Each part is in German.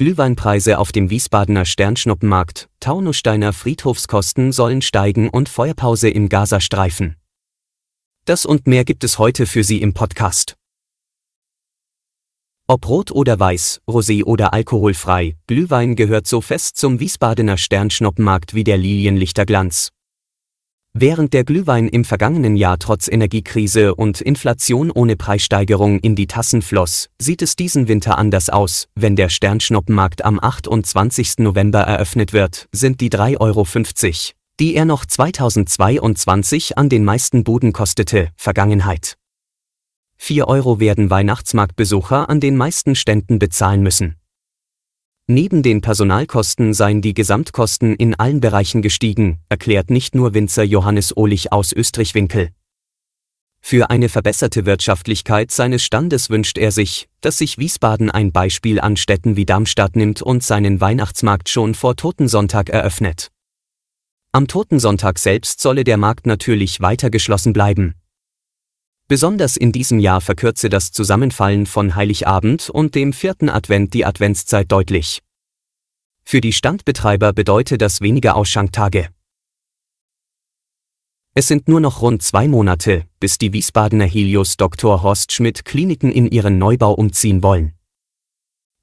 Glühweinpreise auf dem Wiesbadener Sternschnuppenmarkt, Taunussteiner Friedhofskosten sollen steigen und Feuerpause im Gazastreifen. Das und mehr gibt es heute für Sie im Podcast. Ob rot oder weiß, rosé oder alkoholfrei, Glühwein gehört so fest zum Wiesbadener Sternschnuppenmarkt wie der Lilienlichterglanz. Während der Glühwein im vergangenen Jahr trotz Energiekrise und Inflation ohne Preissteigerung in die Tassen floss, sieht es diesen Winter anders aus. Wenn der Sternschnuppenmarkt am 28. November eröffnet wird, sind die 3,50 Euro, die er noch 2022 an den meisten Buden kostete, Vergangenheit. 4 Euro werden Weihnachtsmarktbesucher an den meisten Ständen bezahlen müssen. Neben den Personalkosten seien die Gesamtkosten in allen Bereichen gestiegen, erklärt nicht nur Winzer Johannes Ohlich aus Österreich-Winkel. Für eine verbesserte Wirtschaftlichkeit seines Standes wünscht er sich, dass sich Wiesbaden ein Beispiel an Städten wie Darmstadt nimmt und seinen Weihnachtsmarkt schon vor Totensonntag eröffnet. Am Totensonntag selbst solle der Markt natürlich weiter geschlossen bleiben. Besonders in diesem Jahr verkürze das Zusammenfallen von Heiligabend und dem vierten Advent die Adventszeit deutlich. Für die Standbetreiber bedeute das weniger Ausschanktage. Es sind nur noch rund zwei Monate, bis die Wiesbadener Helios Dr. Horst Schmidt Kliniken in ihren Neubau umziehen wollen.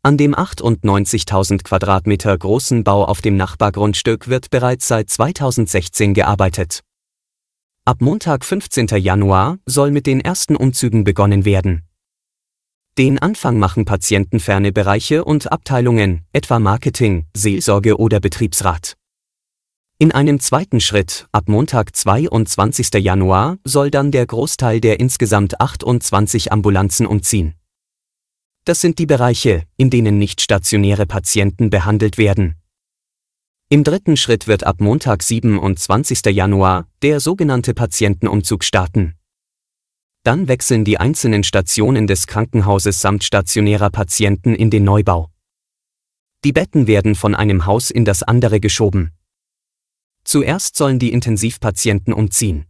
An dem 98.000 Quadratmeter großen Bau auf dem Nachbargrundstück wird bereits seit 2016 gearbeitet. Ab Montag 15. Januar soll mit den ersten Umzügen begonnen werden. Den Anfang machen patientenferne Bereiche und Abteilungen, etwa Marketing, Seelsorge oder Betriebsrat. In einem zweiten Schritt, ab Montag 22. Januar, soll dann der Großteil der insgesamt 28 Ambulanzen umziehen. Das sind die Bereiche, in denen nicht stationäre Patienten behandelt werden, im dritten Schritt wird ab Montag 27. Januar der sogenannte Patientenumzug starten. Dann wechseln die einzelnen Stationen des Krankenhauses samt stationärer Patienten in den Neubau. Die Betten werden von einem Haus in das andere geschoben. Zuerst sollen die Intensivpatienten umziehen.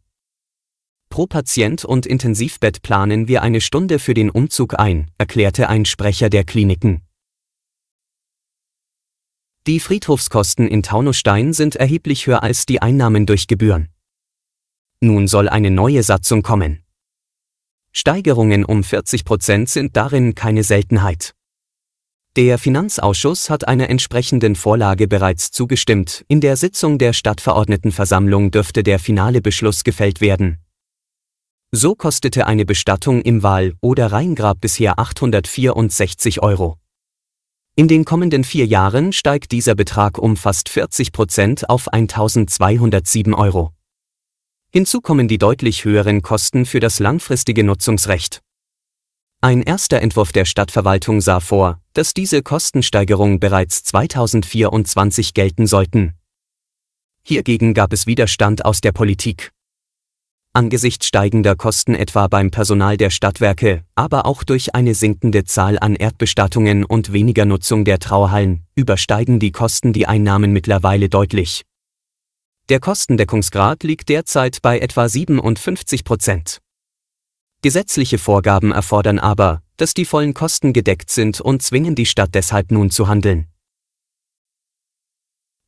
Pro Patient und Intensivbett planen wir eine Stunde für den Umzug ein, erklärte ein Sprecher der Kliniken. Die Friedhofskosten in Taunusstein sind erheblich höher als die Einnahmen durch Gebühren. Nun soll eine neue Satzung kommen. Steigerungen um 40 Prozent sind darin keine Seltenheit. Der Finanzausschuss hat einer entsprechenden Vorlage bereits zugestimmt, in der Sitzung der Stadtverordnetenversammlung dürfte der finale Beschluss gefällt werden. So kostete eine Bestattung im Wahl- oder Rheingrab bisher 864 Euro. In den kommenden vier Jahren steigt dieser Betrag um fast 40 Prozent auf 1207 Euro. Hinzu kommen die deutlich höheren Kosten für das langfristige Nutzungsrecht. Ein erster Entwurf der Stadtverwaltung sah vor, dass diese Kostensteigerung bereits 2024 gelten sollten. Hiergegen gab es Widerstand aus der Politik. Angesichts steigender Kosten etwa beim Personal der Stadtwerke, aber auch durch eine sinkende Zahl an Erdbestattungen und weniger Nutzung der Trauerhallen, übersteigen die Kosten die Einnahmen mittlerweile deutlich. Der Kostendeckungsgrad liegt derzeit bei etwa 57 Prozent. Gesetzliche Vorgaben erfordern aber, dass die vollen Kosten gedeckt sind und zwingen die Stadt deshalb nun zu handeln.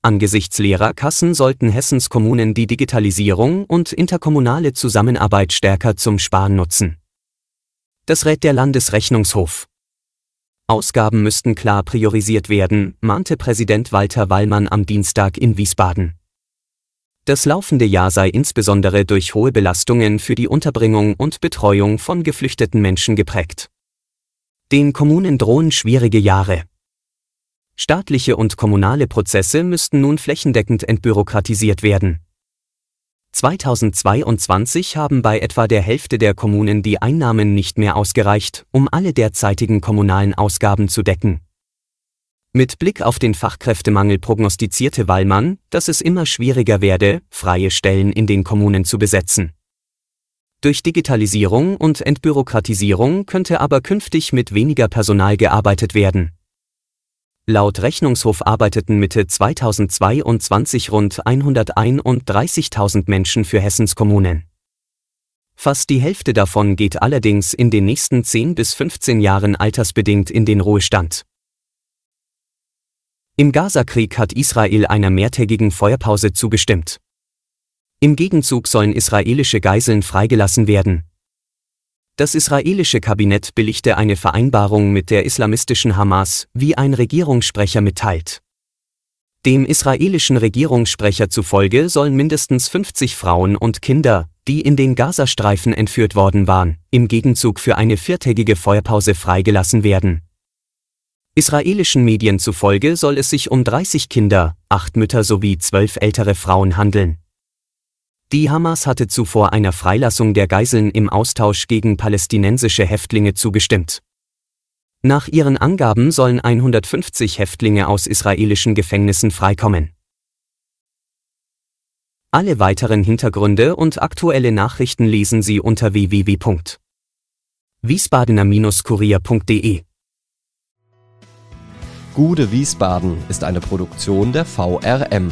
Angesichts leerer Kassen sollten Hessens Kommunen die Digitalisierung und interkommunale Zusammenarbeit stärker zum Sparen nutzen. Das rät der Landesrechnungshof. Ausgaben müssten klar priorisiert werden, mahnte Präsident Walter Wallmann am Dienstag in Wiesbaden. Das laufende Jahr sei insbesondere durch hohe Belastungen für die Unterbringung und Betreuung von geflüchteten Menschen geprägt. Den Kommunen drohen schwierige Jahre. Staatliche und kommunale Prozesse müssten nun flächendeckend entbürokratisiert werden. 2022 haben bei etwa der Hälfte der Kommunen die Einnahmen nicht mehr ausgereicht, um alle derzeitigen kommunalen Ausgaben zu decken. Mit Blick auf den Fachkräftemangel prognostizierte Wallmann, dass es immer schwieriger werde, freie Stellen in den Kommunen zu besetzen. Durch Digitalisierung und Entbürokratisierung könnte aber künftig mit weniger Personal gearbeitet werden. Laut Rechnungshof arbeiteten Mitte 2022 rund 131.000 Menschen für Hessens Kommunen. Fast die Hälfte davon geht allerdings in den nächsten 10 bis 15 Jahren altersbedingt in den Ruhestand. Im Gazakrieg hat Israel einer mehrtägigen Feuerpause zugestimmt. Im Gegenzug sollen israelische Geiseln freigelassen werden. Das israelische Kabinett billigte eine Vereinbarung mit der islamistischen Hamas, wie ein Regierungssprecher mitteilt. Dem israelischen Regierungssprecher zufolge sollen mindestens 50 Frauen und Kinder, die in den Gazastreifen entführt worden waren, im Gegenzug für eine viertägige Feuerpause freigelassen werden. Israelischen Medien zufolge soll es sich um 30 Kinder, acht Mütter sowie zwölf ältere Frauen handeln. Die Hamas hatte zuvor einer Freilassung der Geiseln im Austausch gegen palästinensische Häftlinge zugestimmt. Nach ihren Angaben sollen 150 Häftlinge aus israelischen Gefängnissen freikommen. Alle weiteren Hintergründe und aktuelle Nachrichten lesen Sie unter www.wiesbadener-kurier.de. Gude Wiesbaden ist eine Produktion der VRM